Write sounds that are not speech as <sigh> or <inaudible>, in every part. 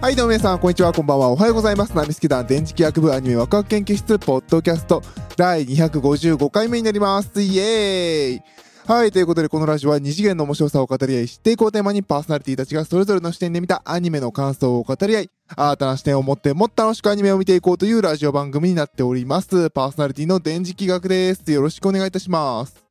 はいどうも皆さんこんにちはこんばんは。おはようございます。ナミスケ団電磁気学部アニメワクワク研究室ポッドキャスト第255回目になります。イエーイ。はいということでこのラジオは二次元の面白さを語り合い知っていこうテーマにパーソナリティたちがそれぞれの視点で見たアニメの感想を語り合い新たな視点を持ってもっと楽しくアニメを見ていこうというラジオ番組になっております。パーソナリティの電磁気学です。よろしくお願いいたします。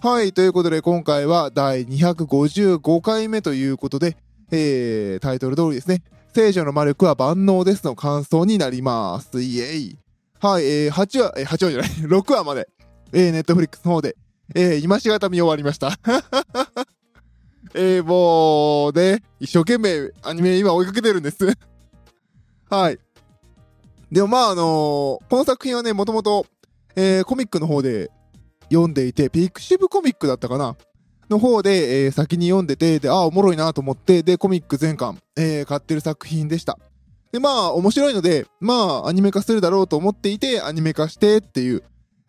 はいということで今回は第255回目ということでえー、タイトル通りですね。聖女の魔力は万能ですの感想になります。イエイ。はい、えー、8話、えー、8話じゃない、<laughs> 6話まで、えー、ネットフリックスの方で、えー、今しがた見終わりました。<laughs> えー、もう、ね、一生懸命アニメ今追いかけてるんです。<laughs> はい。でもまああのー、この作品はね、もともと、えー、コミックの方で読んでいて、ピクシブコミックだったかなの方で、えー、先に読んでて、で、ああ、おもろいなと思って、で、コミック全巻、えー、買ってる作品でした。で、まあ、面白いので、まあ、アニメ化するだろうと思っていて、アニメ化してっていう、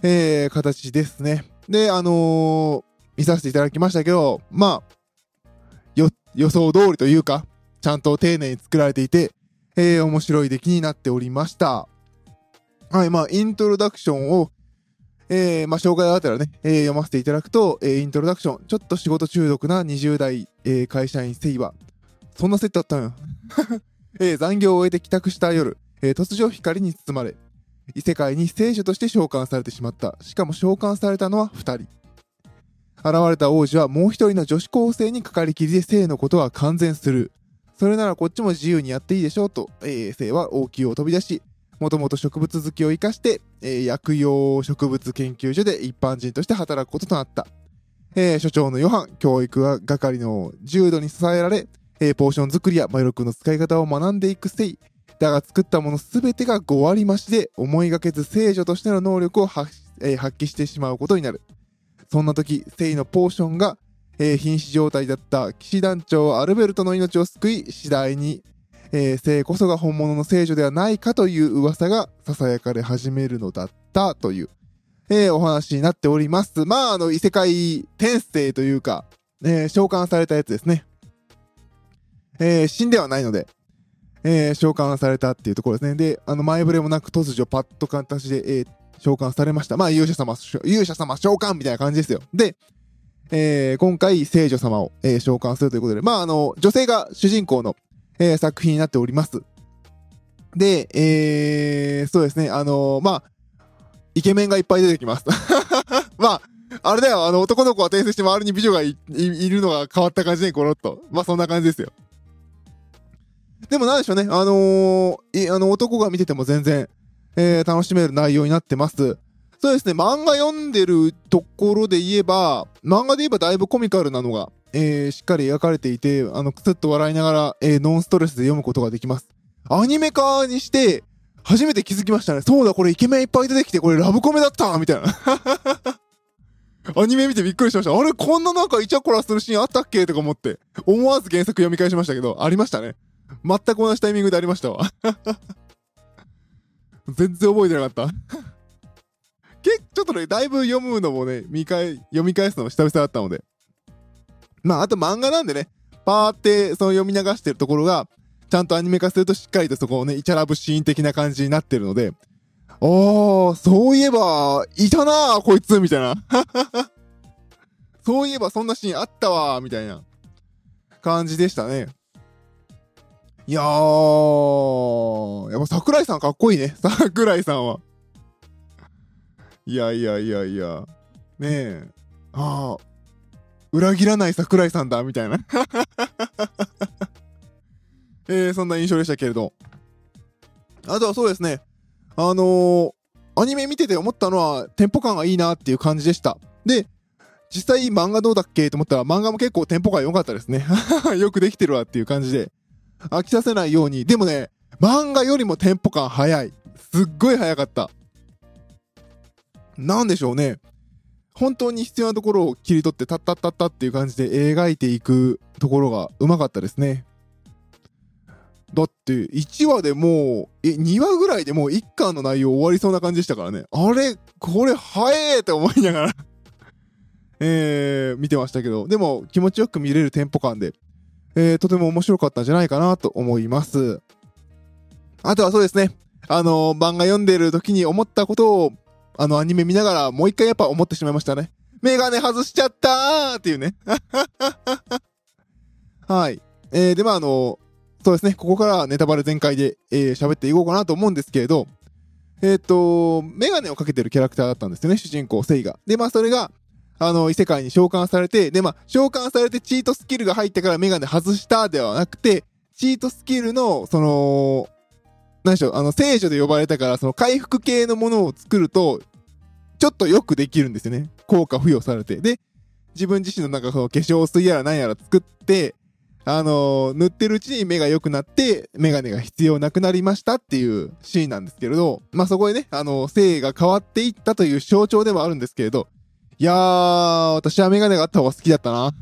えー、形ですね。で、あのー、見させていただきましたけど、まあ、予想通りというか、ちゃんと丁寧に作られていて、えー、面白い出来になっておりました。はい、まあ、イントロダクションを、えー、まあ、紹介があったらね、えー、読ませていただくと、えー、イントロダクション、ちょっと仕事中毒な20代、え、会社員セイは、そんなセットあったんや。<laughs> えー、残業を終えて帰宅した夜、え、突如光に包まれ、異世界に聖女として召喚されてしまった。しかも召喚されたのは2人。現れた王子はもう一人の女子高生にかかりきりで性のことは完全する。それならこっちも自由にやっていいでしょうと、えー、性は王宮を飛び出し、もともと植物好きを生かして、えー、薬用植物研究所で一般人として働くこととなった。えー、所長のヨハン、教育係の重度に支えられ、えー、ポーション作りや魔力の使い方を学んでいくせい。だが作ったものすべてが5割増しで思いがけず聖女としての能力を発,、えー、発揮してしまうことになる。そんな時、聖のポーションが、えー、瀕死状態だった騎士団長アルベルトの命を救い、次第にえー、性こそが本物の聖女ではないかという噂が囁かれ始めるのだったという、えー、お話になっております。まあ、あの、異世界転生というか、えー、召喚されたやつですね。えー、死んではないので、えー、召喚されたっていうところですね。で、あの、前触れもなく突如パッと形で、えー、召喚されました。まあ、勇者様、勇者様召喚みたいな感じですよ。で、えー、今回、聖女様を、えー、召喚するということで、まあ、あの、女性が主人公の、えー、作品になっております。で、えー、そうですね、あのー、まあ、イケメンがいっぱい出てきます。<laughs> まあ、あれだよ、あの、男の子は転生して周りに美女がいるのが変わった感じで、コロッと。まあ、そんな感じですよ。でもなんでしょうね、あのー、あの、男が見てても全然、えー、楽しめる内容になってます。そうですね、漫画読んでるところで言えば、漫画で言えばだいぶコミカルなのが、えー、しっかり描かれていて、あの、くすっと笑いながら、えー、ノンストレスで読むことができます。アニメ化にして、初めて気づきましたね。そうだ、これイケメンいっぱい出てきて、これラブコメだったみたいな。アニメ見てびっくりしました。あれ、こんななんかイチャコラするシーンあったっけ？とか思って、思わず原作読み返しましたけど、ありましたね。全く同じタイミングでありましたわ。<laughs> 全然覚えてなかった。<laughs> けちょっとね、だいぶ読むのもね、見返、読み返すのも久々だったので、まあ、あと漫画なんでね、パーってその読み流してるところが、ちゃんとアニメ化するとしっかりとそこをね、イチャラブシーン的な感じになってるので、おー、そういえば、いたなー、こいつ、みたいな。<laughs> そういえばそんなシーンあったわーみたいな感じでしたね。いやー、やっぱ桜井さんかっこいいね。<laughs> 桜井さんは。いやいやいやいや。ねえ。ああ、裏切らない桜井さんだ、みたいな <laughs> えー、そんな印象でしたけれど。あとはそうですね。あのー、アニメ見てて思ったのは、テンポ感がいいなっていう感じでした。で、実際漫画どうだっけ？と思ったら、漫画も結構テンポ感良かったですね。<laughs> よくできてるわっていう感じで。飽きさせないように。でもね、漫画よりもテンポ感早い。すっごい早かった。なんでしょうね。本当に必要なところを切り取ってタッタッタッタっていう感じで描いていくところがうまかったですね。だって1話でもう、え、2話ぐらいでもう1巻の内容終わりそうな感じでしたからね。あれこれ早えって思いながら <laughs> えー、見てましたけど、でも気持ちよく見れるテンポ感で、えー、とても面白かったんじゃないかなと思います。あとはそうですね。あのー、漫画読んでる時に思ったことを、あの、アニメ見ながらもう一回やっぱ思ってしまいましたね。メガネ外しちゃったーっていうね。<laughs> はい。えー、で、まあ、あの、そうですね、ここからネタバレ全開で、えー、喋っていこうかなと思うんですけれど、えっ、ー、と、メガネをかけてるキャラクターだったんですよね、主人公、セイが。で、まあ、それが、あの、異世界に召喚されて、で、まあ、召喚されてチートスキルが入ってからメガネ外したではなくて、チートスキルの、その、何でしょう、あの、聖女で呼ばれたから、その回復系のものを作ると、ちょっとよくできるんですよね。効果付与されて。で、自分自身のなんかその化粧水やら何やら作って、あのー、塗ってるうちに目が良くなって、メガネが必要なくなりましたっていうシーンなんですけれど、まあ、そこでね、あのー、性が変わっていったという象徴ではあるんですけれど、いやー、私はメガネがあった方が好きだったな。っ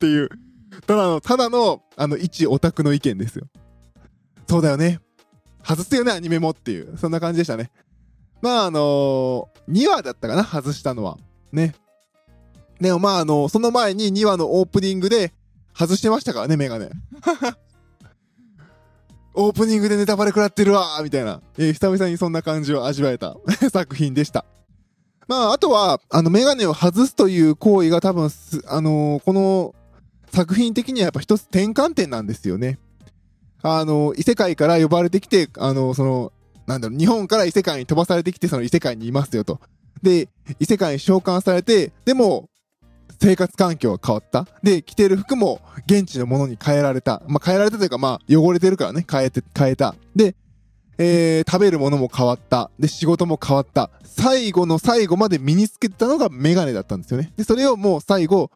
ていう、ただの、ただの、あの、一オタクの意見ですよ。そうだよね。外すよね、アニメもっていう、そんな感じでしたね。まあ、あのー、2話だったかな、外したのは。ね。でもまあ、あのその前に2話のオープニングで、外してましたからね、メガネ。<laughs> オープニングでネタバレ食らってるわみたいな、えー、久々にそんな感じを味わえた <laughs> 作品でした。まあ、あとは、あの、メガネを外すという行為が多分、あのー、この作品的にはやっぱ一つ転換点なんですよね。あの、異世界から呼ばれてきて、あの、その、なんだろう、日本から異世界に飛ばされてきて、その異世界にいますよと。で、異世界に召喚されて、でも、生活環境が変わった。で、着てる服も現地のものに変えられた。まあ、変えられたというか、まあ、汚れてるからね、変えて、変えた。で、えー、食べるものも変わった。で、仕事も変わった。最後の最後まで身につけてたのがメガネだったんですよね。で、それをもう最後、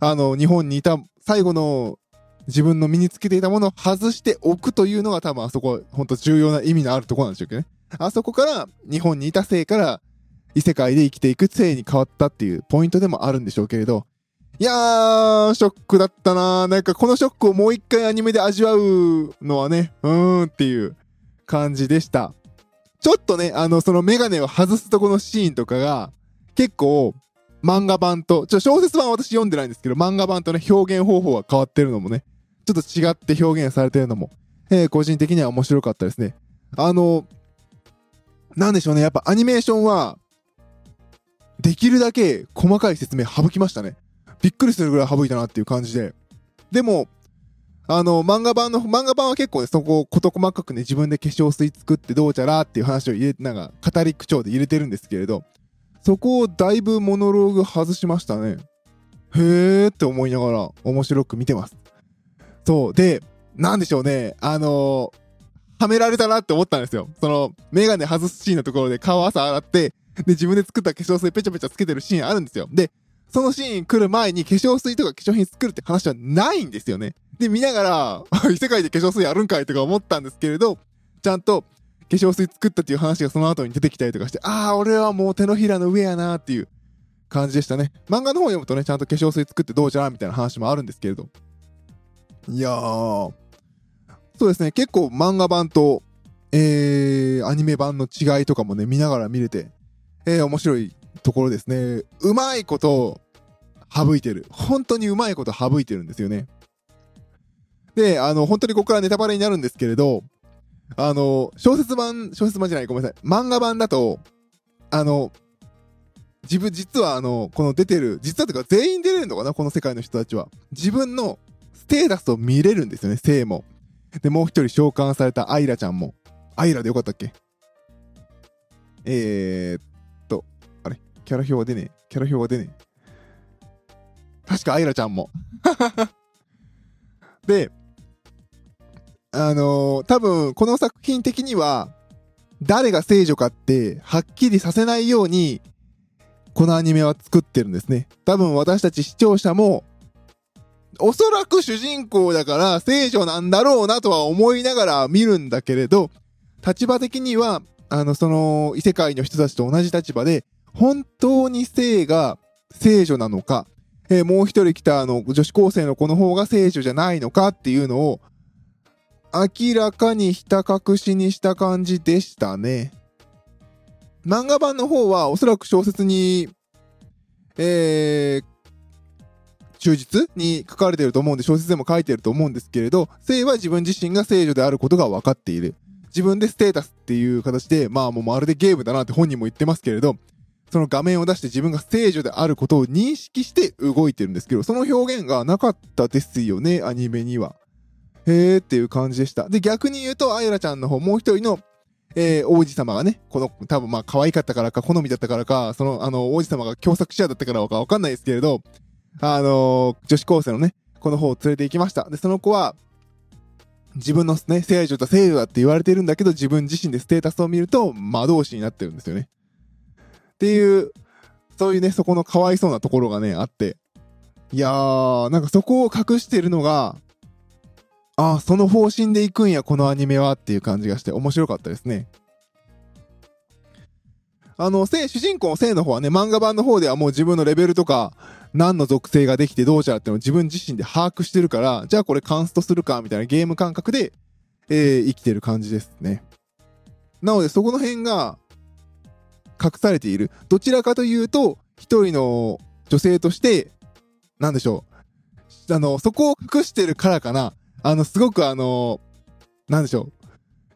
あの、日本にいた最後の自分の身につけていたものを外しておくというのが多分あそこ、本当重要な意味のあるとこなんでしょうけどね。あそこから日本にいたせいから異世界で生きていく性に変わったっていうポイントでもあるんでしょうけれど、いやー、ショックだったなーなんかこのショックをもう一回アニメで味わうのはね、うーんっていう感じでした。ちょっとね、あの、そのメガネを外すとこのシーンとかが、結構、漫画版と、ちょ、小説版私読んでないんですけど、漫画版とね、表現方法が変わってるのもね、ちょっと違って表現されてるのも、えー、個人的には面白かったですね。あの、なんでしょうね、やっぱアニメーションは、できるだけ細かい説明省きましたね。びっくりするぐらい省いたなっていう感じで。でも、あの、漫画版の、漫画版は結構ね、そこを事細かくね、自分で化粧水作ってどうちゃらっていう話を入れ、なんか、語り口調で入れてるんですけれど、そこをだいぶモノローグ外しましたね。へーって思いながら面白く見てます。そう。で、なんでしょうね。あのー、はめられたなって思ったんですよ。その、メガネ外すシーンのところで顔朝洗って、で、自分で作った化粧水ペチャペチャつけてるシーンあるんですよ。で、そのシーン来る前に化粧水とか化粧品作るって話はないんですよね。で、見ながら、異世界で化粧水やるんかいとか思ったんですけれど、ちゃんと化粧水作ったっていう話がその後に出てきたりとかして、ああ、俺はもう手のひらの上やなっていう感じでしたね。漫画の方読むとね、ちゃんと化粧水作ってどうじゃらみたいな話もあるんですけれど。いやー、そうですね、結構漫画版と、えー、アニメ版の違いとかもね、見ながら見れて、えー、面白いところですね。うまいこと省いてる。本当にうまいこと省いてるんですよね。で、あの、本当にここからネタバレになるんですけれど、あの、小説版、小説版じゃない、ごめんなさい。漫画版だと、あの、自分、実はあの、この出てる、実はというか全員出れるのかなこの世界の人たちは。自分のステータスを見れるんですよね、性も。で、もう一人召喚されたアイラちゃんも。アイラでよかったっけ？えー、っと、あれ？キャラ表は出ねえ。キャラ表は出ねえ。確かアイラちゃんも。<laughs> で、あのー、多分この作品的には、誰が聖女かってはっきりさせないように、このアニメは作ってるんですね。多分私たち視聴者も、おそらく主人公だから聖女なんだろうなとは思いながら見るんだけれど、立場的には、あの、その異世界の人たちと同じ立場で、本当に性が聖女なのか、えー、もう一人来たあの女子高生の子の方が聖女じゃないのかっていうのを明らかにひた隠しにした感じでしたね。漫画版の方はおそらく小説に、えー、忠実に書かれていると思うんで、小説でも書いていると思うんですけれど、性は自分自身が聖女であることが分かっている。自分でステータスっていう形で、まあもうまるでゲームだなって本人も言ってますけれど、その画面を出して自分が聖女であることを認識して動いてるんですけど、その表現がなかったですよね、アニメには。へーっていう感じでした。で、逆に言うと、アイラちゃんの方、もう一人の、えー、王子様がね、この、多分まあ可愛かったからか、好みだったからか、その、あの、王子様が共作者だったからかわかんないですけれど、あのー、女子高生のね、この方を連れて行きました。で、その子は、自分のね、聖女と聖女だって言われてるんだけど、自分自身でステータスを見ると、魔導士になってるんですよね。っていう、そういうね、そこのかわいそうなところがね、あって。いやー、なんかそこを隠してるのが、ああ、その方針で行くんや、このアニメはっていう感じがして面白かったですね。あの、せ主人公の聖の方はね、漫画版の方ではもう自分のレベルとか、何の属性ができてどうちゃらっていうのを自分自身で把握してるから、じゃあこれカンストするか、みたいなゲーム感覚で、えー、生きてる感じですね。なのでそこの辺が隠されている。どちらかというと、一人の女性として、なんでしょう。あの、そこを隠してるからかな。あの、すごくあの、なんでしょう。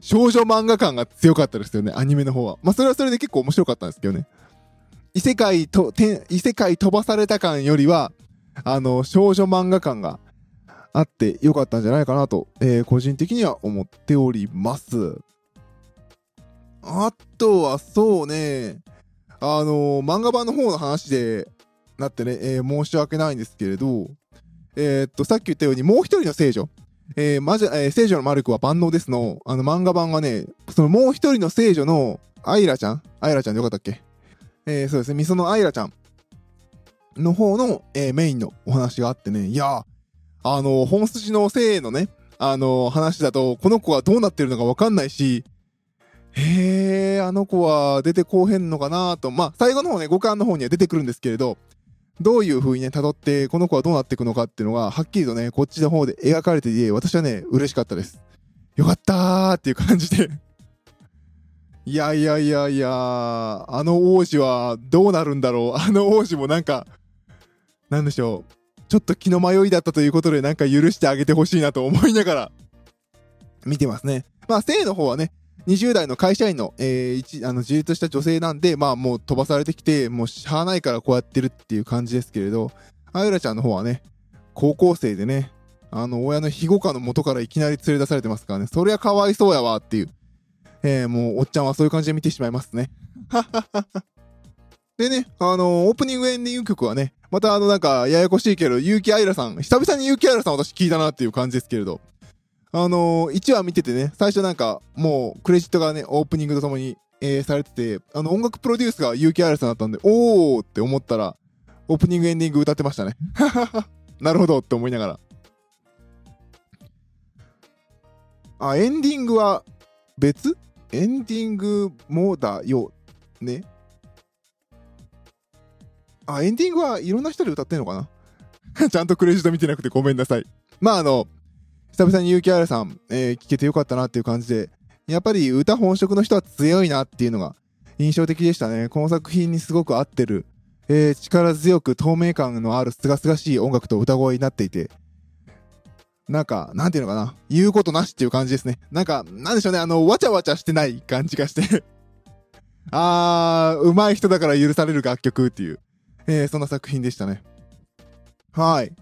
少女漫画感が強かったですよね、アニメの方は。まあ、それはそれで結構面白かったんですけどね。異世界と、異世界飛ばされた感よりは、あの、少女漫画感があってよかったんじゃないかなと、えー、個人的には思っております。あとはそうね、あの、漫画版の方の話でなってね、えー、申し訳ないんですけれど、え、っと、さっき言ったようにもう一人の聖女、えー、まじ、えー、聖女のマルクは万能ですの、あの漫画版はね、そのもう一人の聖女のアイラちゃん？アイラちゃんでよかったっけ？えー、そうですね、みそのアイラちゃん。の方の、えー、メインのお話があってね、いやあのー、本筋の聖のね、あのー、話だと、この子はどうなってるのかわかんないし、へえ、あの子は出てこうへんのかなと、まあ、最後の方ね、五感の方には出てくるんですけれど、どういう風にね、辿って、この子はどうなっていくのかっていうのが、はっきりとね、こっちの方で描かれていて、私はね、嬉しかったです。よかったーっていう感じでいやいやいやいや、あの王子はどうなるんだろう。あの王子もなんか、なんでしょう。ちょっと気の迷いだったということで、なんか許してあげてほしいなと思いながら、見てますね。まあ、生の方はね、20代の会社員の、えー、一、あの、自立した女性なんで、まあもう飛ばされてきて、もうしゃあないからこうやってるっていう感じですけれど、あゆらちゃんの方はね、高校生でね、あの、親の庇護下の元からいきなり連れ出されてますからね、そりゃかわいそうやわっていう。えー、もう、おっちゃんはそういう感じで見てしまいますね。<laughs> でね、あのー、オープニングエンディング曲はね、またあの、なんか、ややこしいけど、結城愛らさん、久々に結城愛らさん私聞いたなっていう感じですけれど、あのー、1話見ててね、最初なんか、もう、クレジットがね、オープニングとともに、えー、されてて、あの、音楽プロデュースが結城彩さんだったんで、おーって思ったら、オープニングエンディング歌ってましたね。<laughs> なるほどって思いながら。あ、エンディングは別？エンディングもだよ。ね？あ、エンディングはいろんな人で歌ってんのかな？<laughs> ちゃんとクレジット見てなくてごめんなさい。まああの、久々に結城彩さん、えー、聞けてよかったなっていう感じで、やっぱり歌本職の人は強いなっていうのが印象的でしたね。この作品にすごく合ってる、えー、力強く透明感のある清々しい音楽と歌声になっていて、なんか、なんていうのかな。言うことなしっていう感じですね。なんか、なんでしょうね。あの、わちゃわちゃしてない感じがして <laughs> あー、上手い人だから許される楽曲っていう、えー、そんな作品でしたね。はい。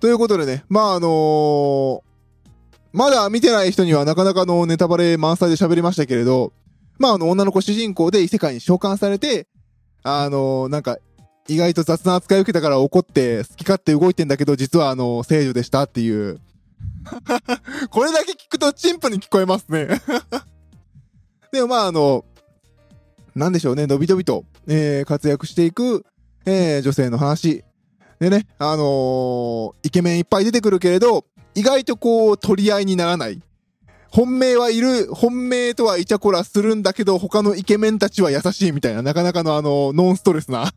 ということでね、まああのー、まだ見てない人にはなかなかのネタバレ満載で喋りましたけれど、まああの女の子主人公で異世界に召喚されて、あの、なんか、意外と雑な扱いを受けたから怒って好き勝手動いてんだけど、実はあの、聖女でしたっていう。<laughs> これだけ聞くとチンプに聞こえますね <laughs> でもまああの、なんでしょうね、のびのびと、えー、活躍していく、えー、女性の話。でね、あのー、イケメンいっぱい出てくるけれど、意外とこう、取り合いにならない。本命はいる、本命とはイチャコラするんだけど、他のイケメンたちは優しいみたいな、なかなかのあの、ノンストレスな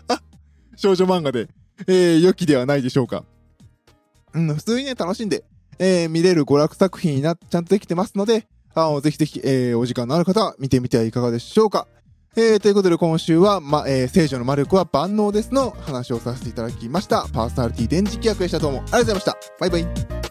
<laughs> 少女漫画で、えー、良きではないでしょうか。うん、普通にね、楽しんで、えー、見れる娯楽作品にな、ちゃんとできてますので、あの、ぜひぜひ、えー、お時間のある方は見てみてはいかがでしょうか。えー、ということで今週は、ま、えー、聖女の魔力は万能ですの話をさせていただきました。パーソナリティ電磁気役でした。どうもありがとうございました。バイバイ。